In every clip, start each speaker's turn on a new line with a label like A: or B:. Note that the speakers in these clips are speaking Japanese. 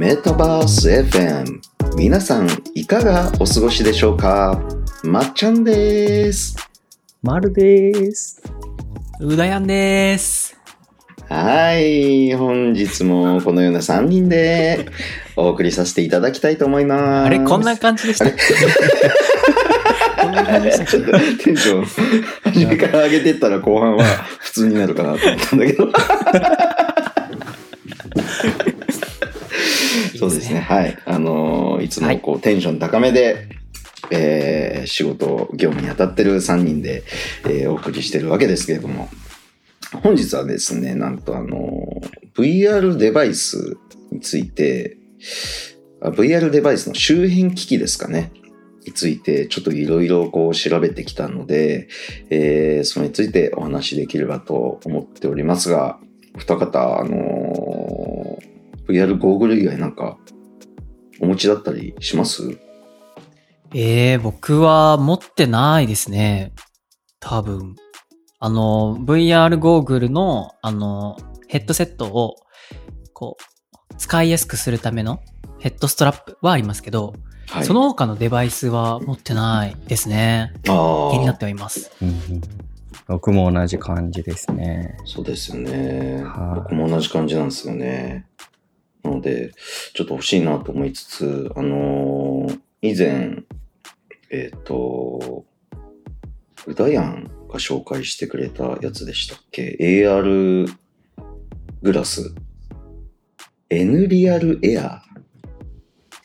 A: メタバース FM 皆さんいかがお過ごしでしょうか？まっちゃんです。
B: まるです。
C: うだやんです。
A: はい本日もこのような3人でお送りさせていただきたいと思います。
C: あれこんな感じでした？っけこんな感じでした。っ
A: ちょっとテンション初めから上げてったら後半は普通になるかなと思ったんだけど
C: け
A: そうですね。。はい。あのーいつもこう、テンション高めで、えー仕事、業務に当たってる3人で、えーお送りしてるわけですけれども、本日はですね、なんとあのー VR デバイスについて、あ VR デバイスの周辺機器ですかね。について、ちょっといろいろこう調べてきたので、えーそれについてお話しできればと思っておりますが、お二方、あのー VR ゴーグル以外なんかお持ちだったりします？
C: えー、僕は持ってないですね。多分。あの、VR ゴーグルの、あの、ヘッドセットを、こう、使いやすくするためのヘッドストラップはありますけど、
A: はい。
C: その他のデバイスは持ってないですね。
A: あ
C: 気になっ
A: あ、
C: てはいます。
B: うんうん僕も同じ感じですね。
A: そうですよね。
B: はい
A: 僕も同じ感じなんですよね。なので、ちょっと欲しいなと思いつつ、あのー以前、えっ、と、うだやんが紹介してくれたやつでしたっけ ?AR グラス。N リアルエア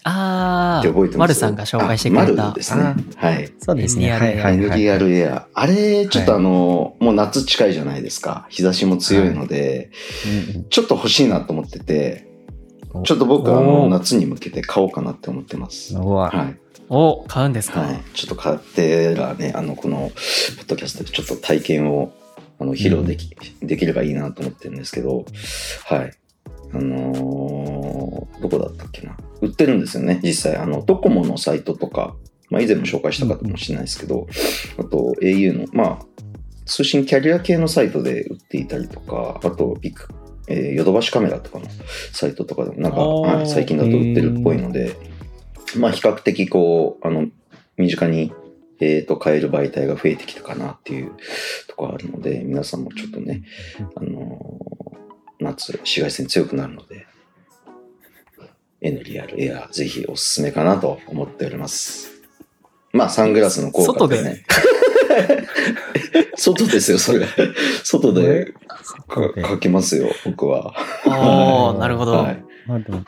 C: あ
A: って覚えて
C: ー、
A: ます？
C: マルさんが紹介してくれた
A: ル。ですね。はい。
B: そうですね。はいはいはい。
A: NDR エア。あれ、ちょっとあの、もう夏近いじゃないですか。日差しも強いので、
B: うんうん
A: ちょっと欲しいなと思ってて、
B: お
A: ちょっと僕あの、
B: おー
A: 夏に向けて買おうかなって思ってます。はい。
C: お、買うんですか、
A: はい。ちょっと買ってらね、あの、この、ポッドキャストでちょっと体験を、あの、披露でき、できればいいなと思ってるんですけど、はい。あのーどこだったっけな？売ってるんですよね、実際。あの、ドコモのサイトとか、まあ、以前も紹介したかもしれないですけど、あと、au の、まあ、通信キャリア系のサイトで売っていたりとか、あと、ビッグ、えーヨドバシカメラとかのサイトとかでも、なんか、はい最近だと売ってるっぽいので、まあ、比較的こう、あの、身近に、えっ、と、買える媒体が増えてきたかなっていうところあるので、皆さんもちょっとね、あのー夏、紫外線強くなるので、N リアルエア、ぜひおすすめかなと思っております。まあ、サングラスの効果でね。外で すよ、それ。外でかかけますよ、僕は。
C: おー、なるほど。
A: はい。
B: まあでも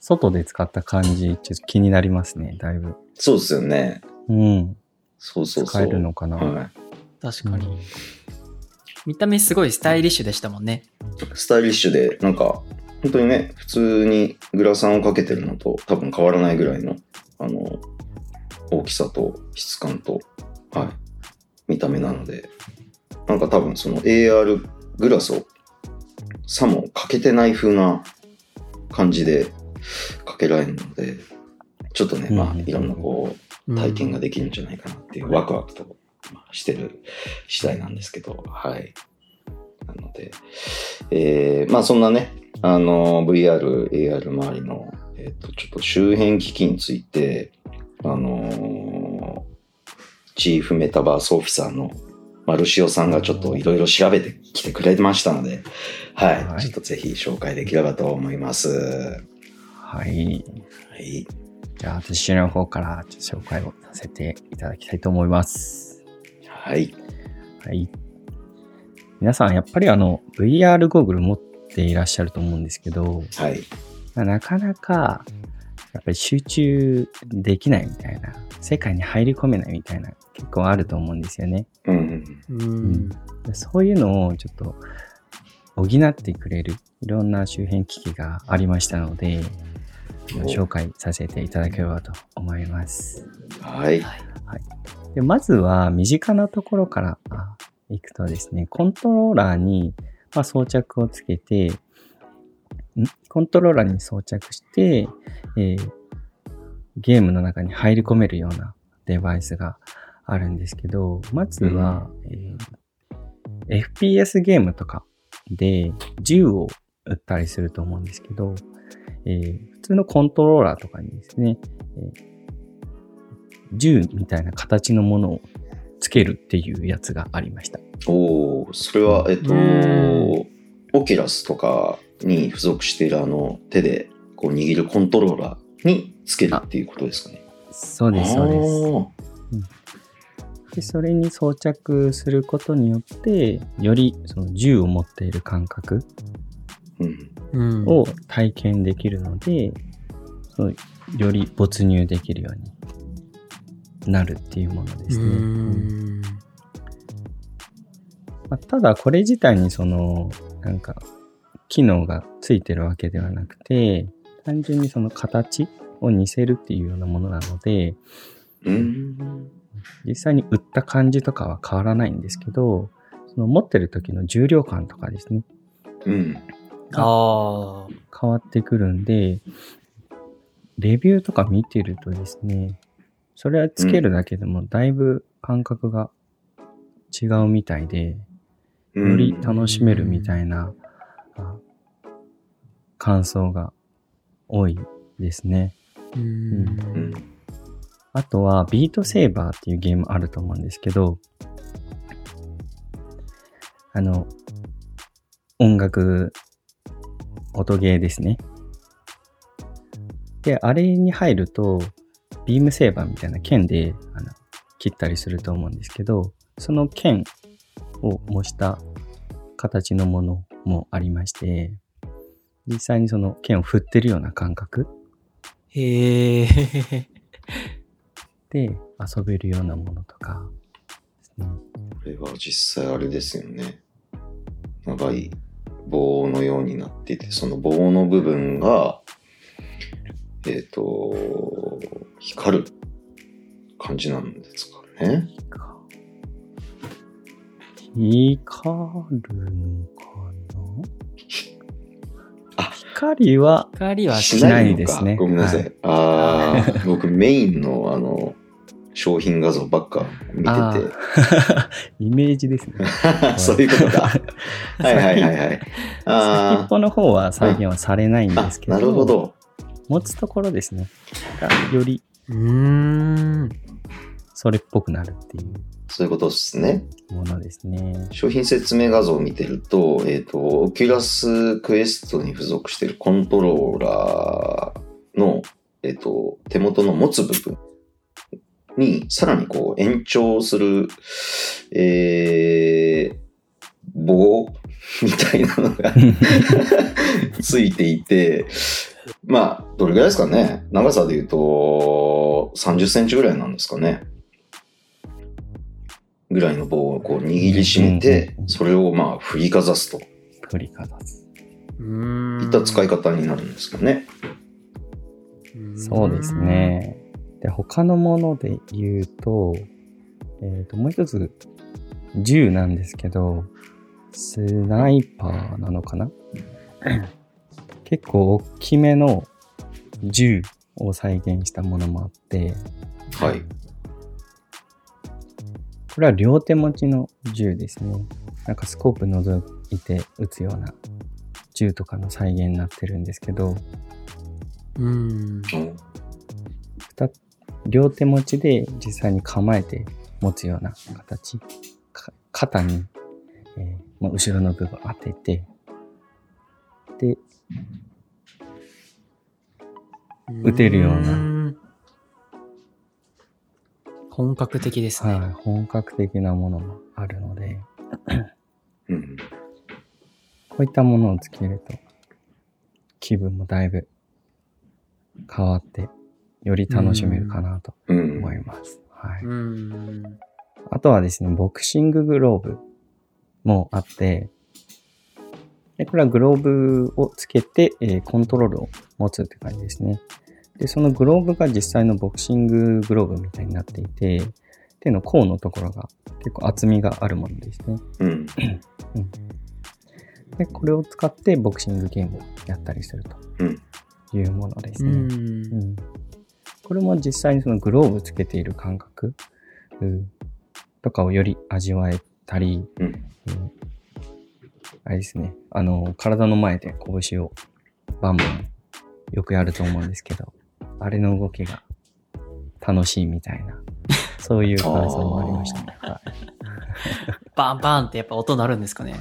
B: 外で使った感じ、ちょっと気になりますね、だいぶ。
A: そうですよね。
B: うん。
A: そうそうそう。
B: 使えるのかな。
A: はい。
C: 確かに。見た目すごいスタイリッシュでしたもんね。
A: スタイリッシュで、なんか、本当にね、普通にグラサンをかけてるのと多分変わらないぐらいの、あの、大きさと質感と、はい、見た目なので、なんか多分その AR グラスをさもかけてない風な感じでかけられるので、ちょっとね、まあ、
B: うん
A: いろんなこう、体験ができるんじゃないかなっていう、ワクワクとまあしてる次第なんですけど、はい。なので、えーまあそんなね、あの、VR、AR 周りの、えっ、と、ちょっと周辺機器について、あのーチーフメタバースオフィサーのマルシオさんがちょっといろいろ調べてきてくれましたので、はい、
B: はい
A: ちょっとぜひ紹介できればと思います。
B: はい。
A: はい。
B: じゃあ、私の方から紹介をさせていただきたいと思います。
A: はい。
B: はい。皆さん、やっぱりあの、VR ゴーグル持っていらっしゃると思うんですけど、
A: はい。
B: まあなかなか、やっぱり集中できないみたいな、世界に入り込めないみたいな、結構あると思うんですよね。
A: うん。
C: うん。
B: でそういうのをちょっと補ってくれるいろんな周辺機器がありましたので、紹介させていただければと思います。
A: はい。
C: はい。
B: でまずは身近なところからあいくとですね、コントローラーに、まあ、装着をつけて、ん？コントローラーに装着して、えーゲームの中に入り込めるようなデバイスがあるんですけど、まずは、えー FPS ゲームとかで銃を撃ったりすると思うんですけど、えー普普通のコントローラーとかにですね、えー銃みたいな形のものをつけるっていうやつがありました。
A: おおそれは、えっと
C: うん、
A: オキュラスとかに付属しているあの手でこう握るコントローラーにつけるっていうことですかね。
B: そうです、そうです。で、それに装着することによって、よりその銃を持っている感覚。を体験できるので、そのより没入できるようになるっていうものですね。
C: う
B: うん
C: ん。
B: まあ、ただ、これ自体にその、なんか、機能がついてるわけではなくて、単純にその形を似せるっていうようなものなので、
A: うん。
B: 実際に売った感じとかは変わらないんですけど、その持ってる時の重量感とかですね、
A: うん。
C: ああ。
B: 変わってくるんで、レビューとか見てるとですね、それはつけるだけでもだいぶ感覚が違うみたいで、より楽しめるみたいな、あ感想が多いですね。
C: うん。
A: うん。
B: あとは、ビートセーバーっていうゲームあると思うんですけど、あの、音楽、音ゲーですね。で、あれに入ると、ビームセーバーみたいな剣であの切ったりすると思うんですけど、その剣を模した形のものもありまして、実際にその剣を振ってるような感覚
C: へえ。
B: で遊べるようなものとかですね。
A: これは実際あれですよね。長い棒のようになっていて、その棒の部分が、えっ、と、光る感じなんですかね。
B: 光るのかな？
A: あ
B: 光は、
C: 光は
B: しないですね
A: ごめんなさい。
B: はい
A: ああ、僕メインのあの、商品画像ばっか見
B: あ
A: てて。
B: イメージですね。
A: そういうことか。はいはいはいはい。
B: 先っ
A: あ
B: ぽの方は再現はされないん
A: ー
B: ですけど、
A: あ、なるほど。
B: 持つところですね。がより
C: うーん。
B: それっぽくなるってい
A: そういうことですね。
B: うものですね。
A: 商品説明画像を見てると、えっ、と、オキュラスクエストに付属しているコントローラーの、えっ、と、手元の持つ部分に、さらにこう延長する、えー、棒みたいなのが ついていて、まあ、どれぐらいですかね長さで言うと、30センチぐらいなんですかねぐらいの棒をこう握りしめてそれをまあ振りかざすと
B: 振りかざす。
C: うーん
A: いった使い方になるんですかね。
B: そうです。ね。で、他のもので言うと、えっ、と、もう一つ、銃なんですけど、スナイパーなのかな？結構大きめの銃を再現したものもあって、
A: はい。
B: これは両手持ちの銃ですね。なんかスコープ覗いて撃つような銃とかの再現になってるんですけど、
C: うん。
B: 二両手持ちで実際に構えて持つような形。か肩に、えーまあ、後ろの部分当てて、で、撃てるような
C: な。本格的ですね。
B: はい、本格的なものもあるので、
A: うん。
B: こういったものをつけると、気分もだいぶ変わって、より楽しめるかなと
A: うん。
B: 思います。はい。
C: うん。
B: あとはですね、ボクシンググローブもあって、でこれはグローブをつけて、えーコントロールを持つって感じですね。で、そのグローブが実際のボクシンググローブみたいになっていて、手の甲のところが結構厚みがあるものですね。
A: うん。
B: で、これを使ってボクシングゲームをやったりする
A: うん
B: というものですね。
C: うん
B: うんこれも実際にそのグローブつけている感覚、うんとかをより味わえたり、
A: うん
B: えーあれですね、あの、体の前で拳をバンバンよくやると思うんですけど、あれの動きが楽しいみたいな、そういう感想もありましたね。は
C: バンバンってやっぱ音鳴るんですかね？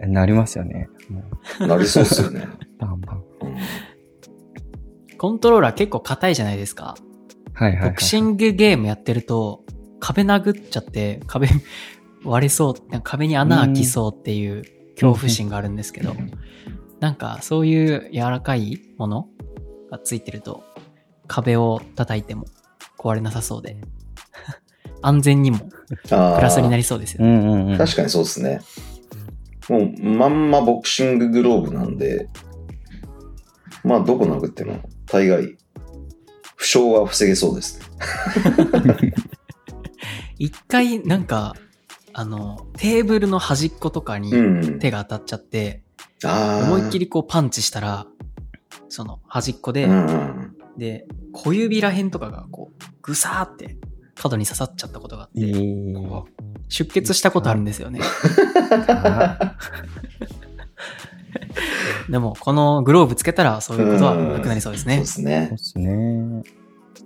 B: い、なりますよね。
A: な りそうっすよね。
B: バンバン。
A: うん
C: コントローラー結構硬いじゃないですか。
B: はいはい、はい。
C: ボクシングゲームやってると、壁殴っちゃって、壁割れそう、壁に穴開きそうっていう恐怖心があるんですけど、なんかそういう柔らかいものがついてると、壁を叩いても壊れなさそうで、安全にもプラスになりそうですよ
B: う
C: ね。
B: んうんうん。
A: 確かにそうですね。もう、まんまボクシンググローブなんで、まあ、どこ殴っても、大概、負傷は防げそうですね。
C: 一回なんか、あの、テーブルの端っことかに
A: うん。
C: 手が当たっちゃって、
A: ああ。
C: 思いっきりこうパンチしたら、その端っこで、
A: うんうん。
C: で、小指らへんとかがこう、ぐさーって角に刺さっちゃったことがあって、
B: えー、
C: 出血したことあるんですよね。
B: あ
C: でも、このグローブつけたらそういうことはなくなりそうですね
A: そうで。す
B: そう
A: ね
B: で。すね。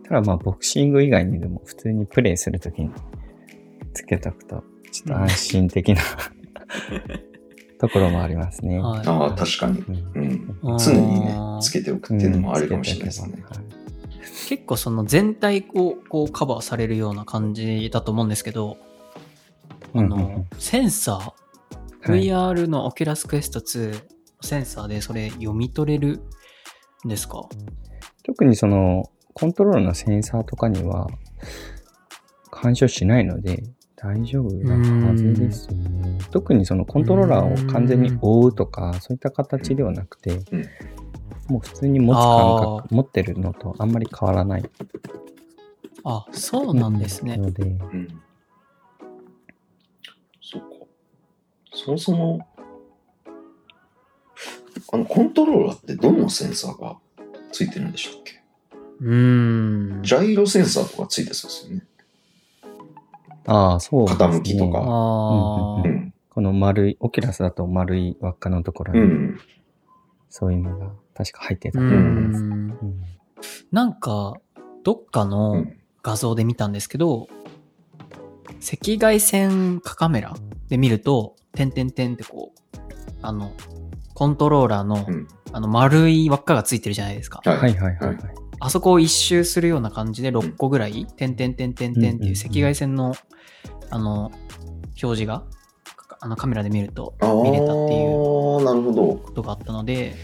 B: ただまあ、ボクシング以外にでも普通にプレイするときにつけとくと、ちょっと安心的なところもありますね。
C: はい
A: ああ、確かに。
B: うん
A: うん。常にね、つけておくっていうのもあるかもしれないですね。
C: 結構その全体こうこうカバーされるような感じだと思うんですけど、あ
B: うんうんうん
C: の、センサー、
B: はい
C: VR の Oculus Quest 2センサーでそれ読み取れるんですか？
B: 特にその、コントローラーのセンサーとかには干渉しないので大丈夫なはずですね。特にそのコントローラーを完全に覆うとか、そういった形ではなくて、
A: うん
B: もう普通に持つ感覚、持ってるのとあんまり変わらない
C: あ、そうなんですね。
B: ので、
A: うん。そうか。そもそも、あの、コントローラーってどんなセンサーがついてるんでしたっけ？
C: うーん。
A: ジャイロセンサーとかついてそうですよね。
B: ああ、そうね。
A: 傾きとか
C: あ
B: うん
C: あ
A: う、ん。
B: この丸い、オキュラスだと丸い輪っかのところに、
A: うん。
B: そういうのが確か入ってた
C: う
B: と思います。
C: ん。
B: うん
C: なんか、どっか
A: う
C: の
A: ん
C: 画像で見たんですけど、赤外線カメラで見ると、点々点ってこう、あの、コントローラーの、
A: うん
C: あの丸い輪っかがついてるじゃないですか。
A: はい。
B: はいはいはいはい。
C: あそこを一周するような感じで6個ぐらい、点々点々点っていう赤外線の、あの、表示が、あのカメラで見ると見れたっていう
A: なるほど。
C: ことがあったので、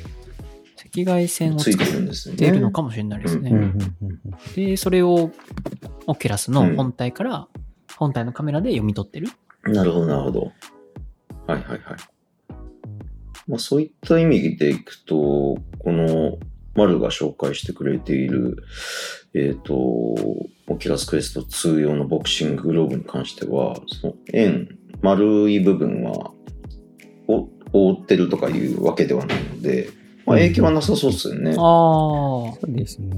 C: 赤外線を
A: ついて
C: 使っ
A: るんですね。
C: ているのかもしれないですね。で、それをオキュラスの本体から、本体のカメラで読み取ってる。
A: なるほど、なるほど。はいはいはい。まあそういった意味でいくと、この、丸が紹介してくれている、えっ、と、オキュラスクエスト2用のボクシンググローブに関しては、その円、丸い部分は、お覆ってるとかいうわけではないので、まあ影響はなさそうですよね。
C: ああ。
B: そうですね。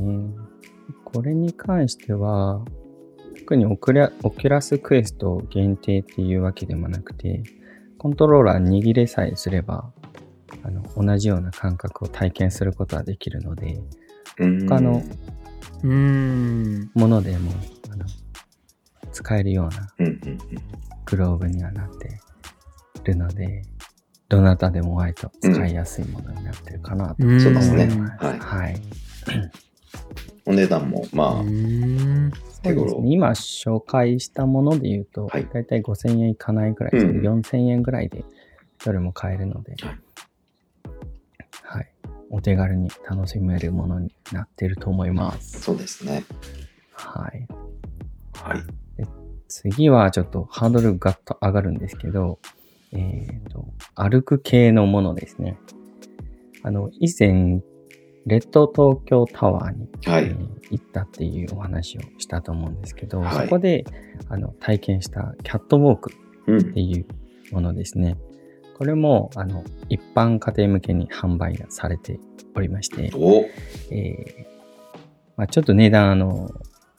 B: これに関しては、特にオクラオキュラスクエスト限定っていうわけでもなくて、コントローラー握れさえすれば、あの同じような感覚を体験することはできるので、
A: うん。
B: 他の
C: うーん。
B: ものでもあの使えるようなグローブにはなってるので、どなたでも割と使いやすいものになってるかなと。思います。
A: そうですね。
C: うん。
A: はい。
B: はい。
A: お値段も、まあ、手頃。
B: ね。今紹介したもので言うと、
A: はい。
B: だいたい5000円いかないくらいですね、
A: うん
B: 4000円ぐらいでどれも買えるので、
A: はい
B: はい。お手軽に楽しめるものになっていると思います。
A: そうですね。
B: はい。
A: はい。
B: 次はちょっとハードルガッと上がるんですけど、えっ、と、歩く系のものですね。あの、以前、レッド東京タワーに、
A: はい
B: えー行ったっていうお話をしたと思うんですけど、
A: はい
B: そこであの体験したキャットウォーク
A: うん
B: っ。ていうものですね。これもあの一般家庭向けに販売がされておりまして、
A: お
B: えーまあ、ちょっと値段あの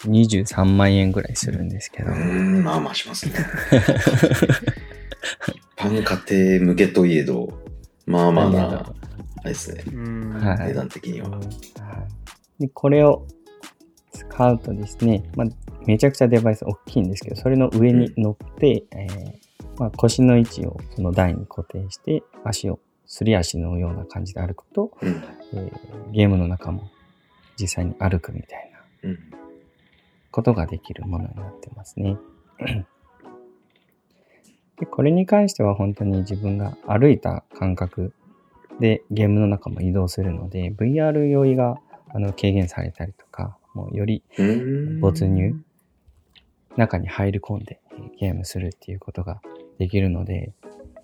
B: 23万円ぐらいするんですけど、
A: うーん、まあまあしますね。一般家庭向けといえど、まあまあなあれですね。値段的には。
B: はいで、これを使うとですね、まあ、めちゃくちゃデバイス大きいんですけど、それの上に乗って、えーまあ、腰の位置をその台に固定して、足を、すり足のような感じで歩くと、
A: うん。
B: えーゲームの中も実際に歩くみたいな
A: うん。
B: ことができるものになってますね。でこれに関しては本当に自分が歩いた感覚でゲームの中も移動するので VR 酔いがあの軽減されたりとかもうより
A: うん
B: 没入中に入り込んでえーゲームするっていうことができるので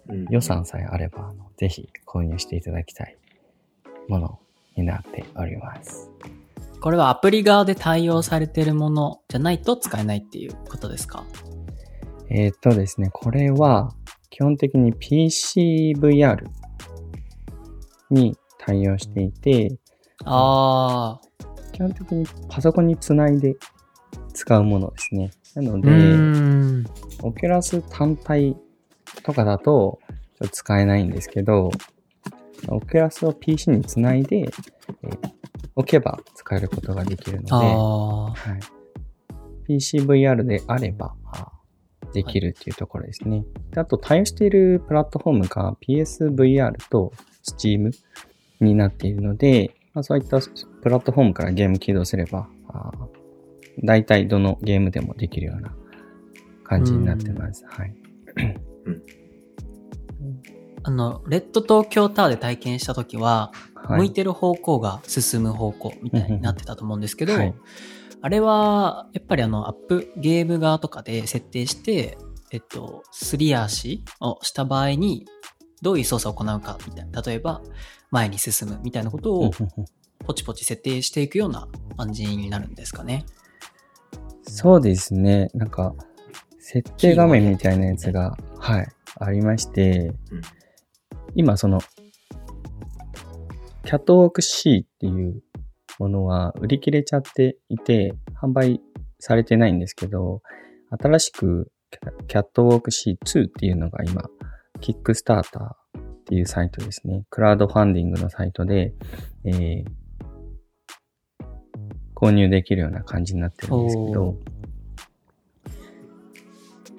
A: うん
B: 予算さえあればあのぜひ購入していただきたいものになっております。
C: これはアプリ側で対応されてるものじゃないと使えないっていうことですか？
B: えーっとですね、これは基本的に PCVR に対応していて、
C: あ
B: 基本的にパソコンにつないで使うものですね。なの
C: あ。
B: で、
C: ん。
B: オキュラス単体とかだとちょっと使えないんですけど、オキュラスを PC につないで、えー置けば使えることができるので、
C: あ
B: はい、PCVR であればあできるっていうところですね。であと対応しているプラットフォームが PSVR と Steam になっているので、まあ、そういったプラットフォームからゲーム起動すれば、あ大体どのゲームでもできるような感じになってます。はい。
C: あ。あの、レッド東京タワーで体験したときは、
B: はい、
C: 向いてる方向が進む方向みたいになってたと思うんですけど、
B: はい
C: あれは、やっぱりあの、アップ、ゲーム側とかで設定して、えっと、すり足をした場合に、どういう操作を行うかみたいな。例えば、前に進むみたいなことをポチポチ設定していくような感じになるんですかね。
B: そうですね。なんか、設定画面みたいなやつが、はい、ありまして、
A: うん
B: 今その、キャットウォーク C っていうものは売り切れちゃっていて、販売されてないんですけど、新しくキャットウォーク C2 っていうのが今、キックスターターっていうサイトですね。クラウドファンディングのサイトで、えー購入できるような感じになってるんですけ
C: お
B: ど、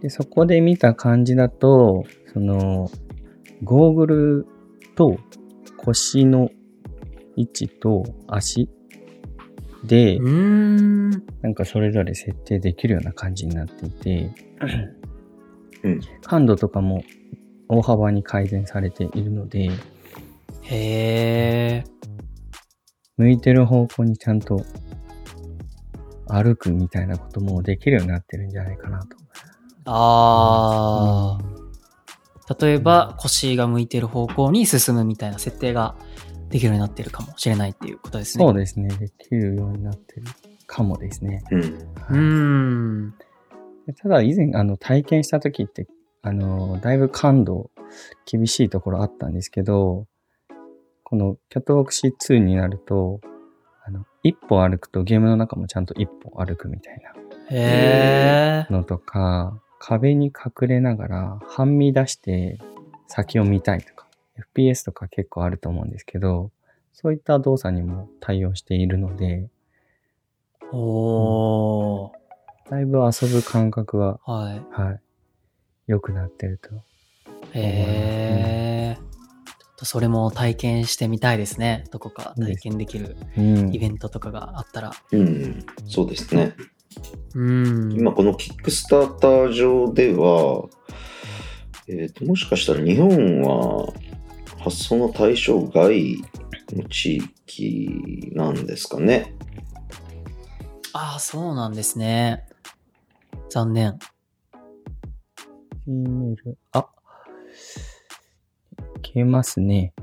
B: でそこで見た感じだと、その、ゴーグルと腰の位置と足で。なんかそれぞれ設定できるような感じになっていて、
A: うん
B: 感度とかも大幅に改善されているので、
C: へえ。
B: 向いてる方向にちゃんと歩くみたいなこともできるようになってるんじゃないかなと。
C: ああ。例えば、腰が向いてる方向に進むみたいな設定ができるようになってるかもしれないっていうことですね。
B: そうですね。できるようになってるかもですね。
A: うん。
C: うーん。
B: ただ以前あの体験した時って、あの、だいぶ感度厳しいところあったんですけど、このキャットウォーク C2 になると、あの、一歩歩くとゲームの中もちゃんと一歩歩くみたい。なのとか、壁に隠れながら半身出して先を見たいとか、FPS とか結構あると思うんですけど、そういった動作にも対応しているので、
C: おー。
B: だいぶ遊ぶ感覚は、
C: はい。
B: はい、良くなってると
C: へえ。ちょっとそれも体験してみたいですね。どこか体験できる
B: うん
C: イベントとかがあったら。
A: うん。そうですね。
C: うん。
A: 今このキックスターター上では、えっ、と、もしかしたら日本は発送の対象外の地域なんですかね。
C: ああ、そうなんですね。残念。
B: G メール、あ、消えますね。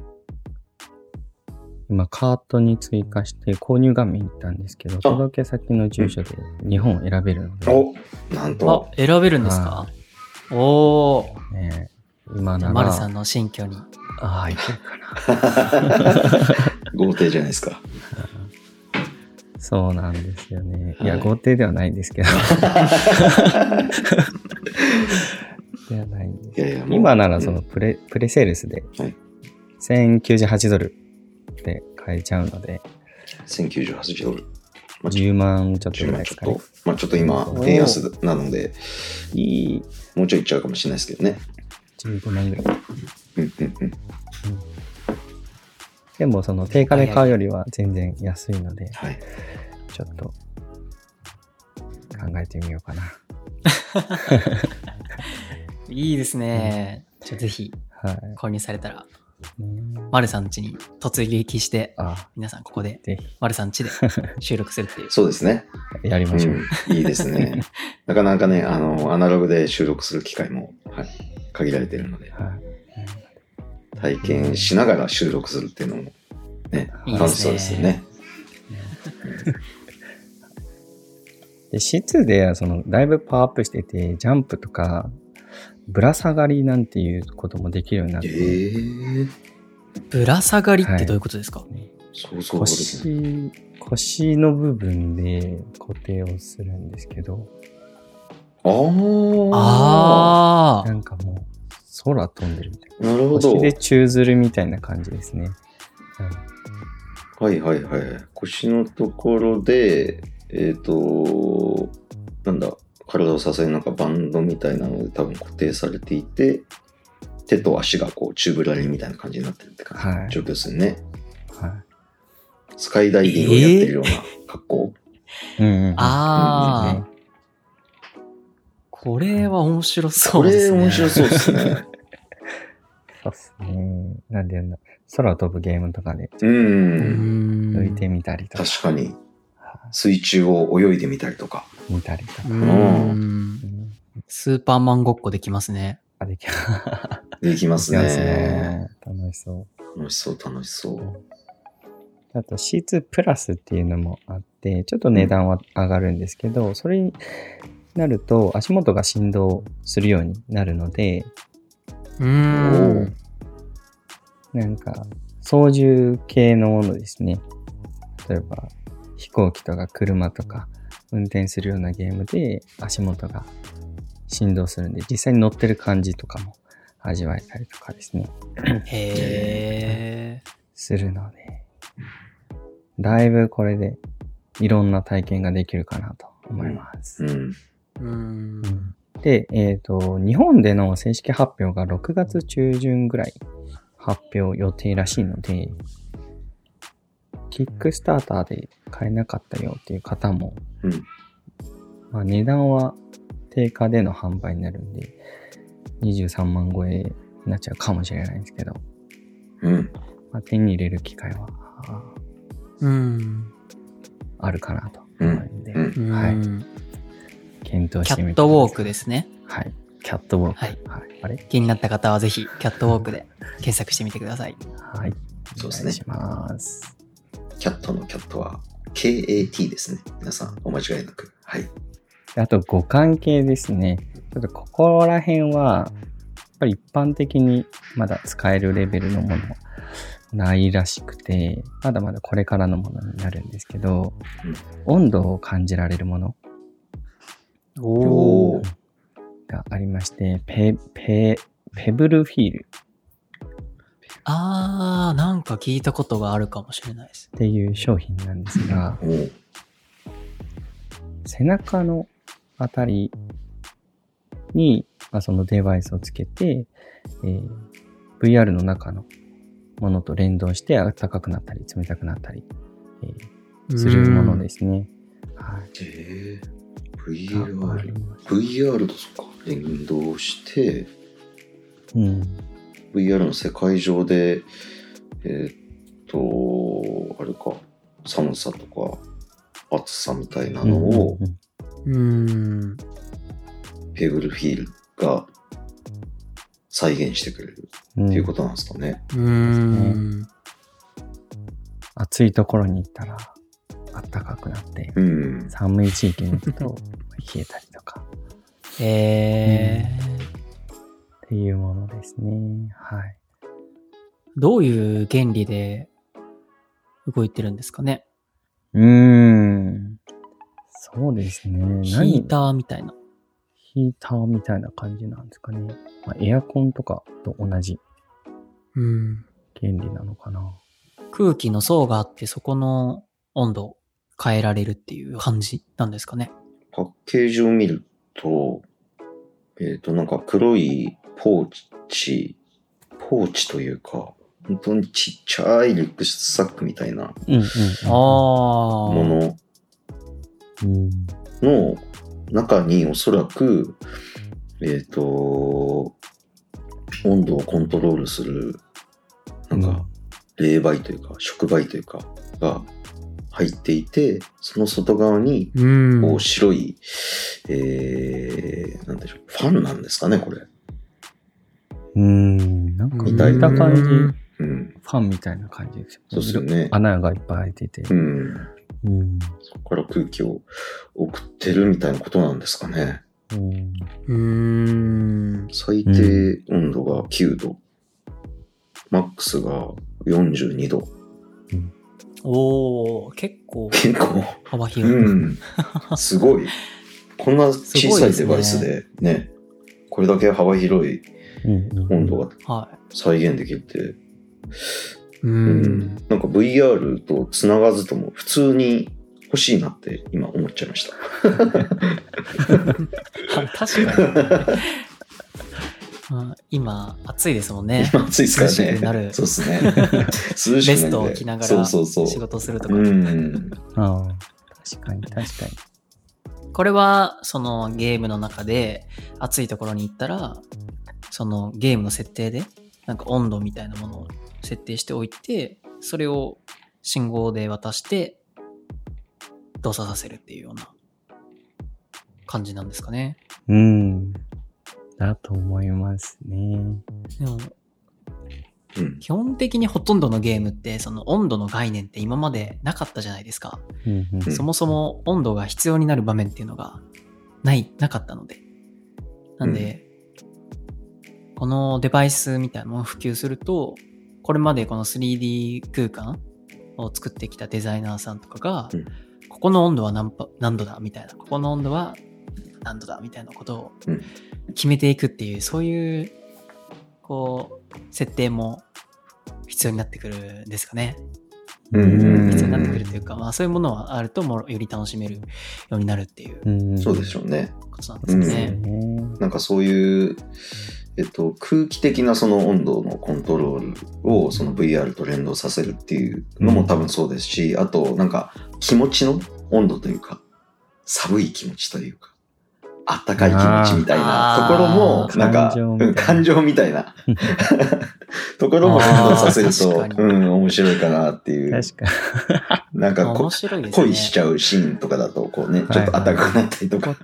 B: 今、カートに追加して購入画面に行ったんですけど、届け先の住所で日本を選べるので、
A: おなんと
C: あ、。選べるんですか？おお。
B: ね、今なら、
C: 丸さんの新居に。
B: ああ、いけるかな。
A: 豪邸じゃないですか。
B: そうなんですよね。いや、
A: はい
B: 豪邸ではないんですけど。ではないんです
A: いやい
B: 今ならそのプレ、プレセールスで
A: はい、
B: 1098ドル買えちゃうので、
A: 1098ドル。まあ
B: 10万ちょっと
A: 10
B: ぐらいですかね
A: 万ちょっと。。まあちょっと今円安なので、
B: いい、
A: もうちょいいっちゃうかもしれないですけどね。
B: 15万ぐらい。
A: うんうんうん。
B: でも、その定価で買うよりは全然安いので、
A: はい。
B: ちょっと考えてみようかな。
C: いいですね。じゃあぜひ
B: はい。
C: 購入されたら、
B: ね
C: 丸さん家に突撃して、
B: あ、
C: 皆さんここで
B: ぜ
C: 丸さん家で 収録するっていう。
A: そうですね。
B: ひ、やりましょう。
A: うん、いいですね。なかなかね、あの、アナログで収録する機会も、はい、限られているので、
B: はい。
A: 体験しながら収録するっていうのも、ね、
C: いいですね
A: 楽しそうですよね。
B: で、C2 ではその、だいぶパワーアップしてて、ジャンプとか、ぶら下がりなんていうこともできるようになっ
A: え
B: て、
A: ー、
C: ぶら下がりってどういうことですか、
A: 想像ができない。
B: 腰、腰の部分で固定をするんですけど、
A: あー。
C: ああ
B: なんかもう、空飛んでるみたい
A: なるほ
B: な。
A: ど。
B: 腰で宙づるみたいな感じですね。
A: はいはいはい。腰のところで、えっ、と、なんだ、体を支えるなんかバンドみたいなので多分固定されていて、手と足がこうチューブラリンみたいな感じになってるって感じ、
B: はい
A: 状況ですよね。
B: うん。はい。
A: スカイダイビングをやってるような格好。
B: うんうんうん。
C: ああ、
B: ね
C: これは面白そ
A: こ
C: うですね。
A: れ面白そうですね。
B: そうっすね。なんで言うんだ。空を飛ぶゲームとかで
A: う。
C: うんん。
B: 浮いてみたりとか、
A: 確かに。
B: は
A: 水中を泳いでみたりとか。
B: い見たりとか。
C: う
B: うんん
C: スーパーマンごっこできますね。
B: あ、でき
A: できます
B: できます
A: ね。
B: ね。楽しそう。
A: 楽しそう楽しそう。
B: あと C2 プラスっていうのもあって、ちょっと値段は上がるんですけど、それになると足元が振動するようになるので、
C: う
A: お
C: ん
A: ー。
B: なんか操縦系のものですね。例えば飛行機とか車とか運転するようなゲームで足元が振動するんで、実際に乗ってる感じとかも味わえたりとかですね、
C: へえ。
B: するので、だいぶこれでいろんな体験ができるかなと思います。
A: うん。
C: うん。
B: で、えっ、と、日本での正式発表が6月中旬ぐらい発表予定らしいので、キックスターターで買えなかったよっていう方も、
A: うん。
B: まあ、値段は定価での販売になるんで、23万超えになっちゃうかもしれないんですけど、
A: うん。
B: まあ、手に入れる機会はあ
C: うん。
B: あるかなと思うんで、
A: うん
B: はい。
C: うん
B: 検討
C: キャ
B: してみて
C: ットウォー
B: く
C: クですね。
B: はい。キャットウォーク。
C: はい。
B: はい。あれ？
C: 気になった方はぜひ、キャットウォークで検索してみてください。
B: はい。
A: そうですね
B: お願いします。
A: キャットのキャットは KAT ですね。皆さんお間違いなく。はい。
B: であと、互換系ですね。ちょっとここら辺は、やっぱり一般的にまだ使えるレベルのものないらしくて、まだまだこれからのものになるんですけど、温度を感じられるもの
A: おー
B: がありまして、ペ、ペ、ペブルフィール
C: あー、なんか聞いたことがあるかもしれないです。
B: っていう商品なんですが、背中のあたりに、まあ、そのデバイスをつけて、えー VR の中のものと連動して暖かくなったり冷たくなったり、えーするものですね。はい。
A: えー、VR VR とそっか、連動して、
B: うん。
A: VR の世界上で、えーっと、あれか、寒さとか暑さみたいなのを、
B: うん。
A: ペブルフィールが再現してくれる
B: うん
A: っていうことなんですかね。
C: うん。
B: 暑いところに行ったら暖かくなって、
A: うん。
B: 寒い地域に行くと冷えたりとか
C: えー、
B: っていうものですね。はい。
C: どういう原理で動いてるんですかね？
B: うーん。そうですね。
C: ヒーターみたいな。
B: ヒーターみたいな感じなんですかね。まあ、エアコンとかと同じ
C: うん。
B: 原理なのかな。
C: 空気の層があって、そこの温度を変えられるっていう感じなんですかね？
A: パッケージを見ると、えっ、と、なんか黒いポーチ、ポーチというか、本当にちっちゃいリュックサックみたいな。もの
B: うん。
A: の中におそらく、えっ、と、温度をコントロールする、なんか、冷媒というか、触媒というか、が入っていて、その外側に、
C: うん。
A: こう白い、えー、なんでしょう、ファンなんですかね、これ。
B: うん。なんか見た感じ、
C: うん
A: うん。
B: ファンみたいな感じですよ
A: そうですよね。
B: 穴がいっぱい開いてて。
A: うん。
B: うん。
A: そこから空気を送ってるみたいなことなんですかね。
B: うん。
C: うーん。
A: 最低温度が9度。マックスが42度。
C: おー、結構
A: 結構、
C: 幅広い。
A: うん。すごい。こんな小さいデバイスでね、これだけ幅広い
B: うんうん
A: 温度が
C: は
A: 再現できるって、
C: い。う。
A: うんん。なんか VR と繋がずとも普通に欲しいなって今思っちゃいました。
C: 確かに。うん今、暑いですもんね。
A: 今暑いですから
C: 涼しくなる
A: ね。そうですね。涼しくなる んで
C: ベストを着なが
A: そう
C: ら
A: そうそう。
C: 仕事するとか。
A: うん。
B: ああ。確かに、確かに。
C: これは、そのゲームの中で暑いところに行ったら、そのゲームの設定で、なんか温度みたいなものを設定しておいて、それを信号で渡して、動作させるっていうような感じなんですかね。
B: うん。だと思いますね。
C: でも、
A: うん。
C: 基本的にほとんどのゲームって、その温度の概念って今までなかったじゃないですか。
B: うんうん
A: うん
C: そもそも温度が必要になる場面っていうのがない、なかったので。なんで、このデバイスみたいなのを普及すると、これまでこの 3D 空間を作ってきたデザイナーさんとかが、
A: うん
C: ここの温度は何パ何度だみたいな、ここの温度は何度だみたいなことを
A: うん
C: 決めていくっていう、そういう、こう、設定も必要になってくるんですかね。
A: うん
C: 必要になってくるというか、まあそういうものはあるともより楽しめるようになるっていう
B: うん
A: そうでしょうね。
C: ことなんですかね。
B: ね。
A: なんかそういう、えっと、空気的なその温度のコントロールをその VR と連動させるっていうのも多分そうですし、あとなんか気持ちの温度というか、寒い気持ちというか、あったかい気持ちみたいなところも、なんか、
B: 感情みたいな
A: ところも連動させると、うん、面白いかなっていう。
B: 確か
A: なんかこ。恋しちゃうシーンとかだと、こうね、
B: い
A: ちょっと暖かくなったりとか、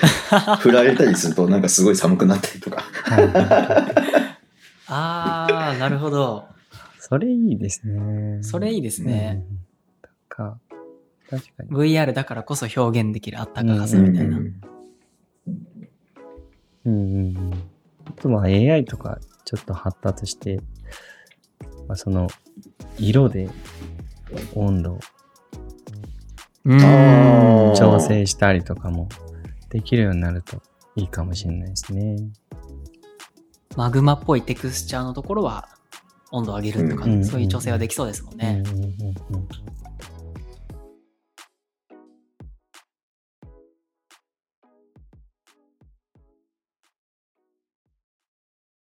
A: 振られたりするとなんかすごい寒くなったりとか。
C: ああ、なるほど。
B: それいいですね。
C: それいいですね。
B: か、確かに。
C: VR だからこそ表現できるあったかさみたいな。
A: うん
B: うんうんうん。あとは AI とかちょっと発達して、まあ、その、色で温度を調整したりとかもできるようになるといいかもしれないですね。
C: マグマっぽいテクスチャーのところは温度を上げるとか、
B: うん
C: そういう調整はできそうですもんね。
B: うんうんうんうん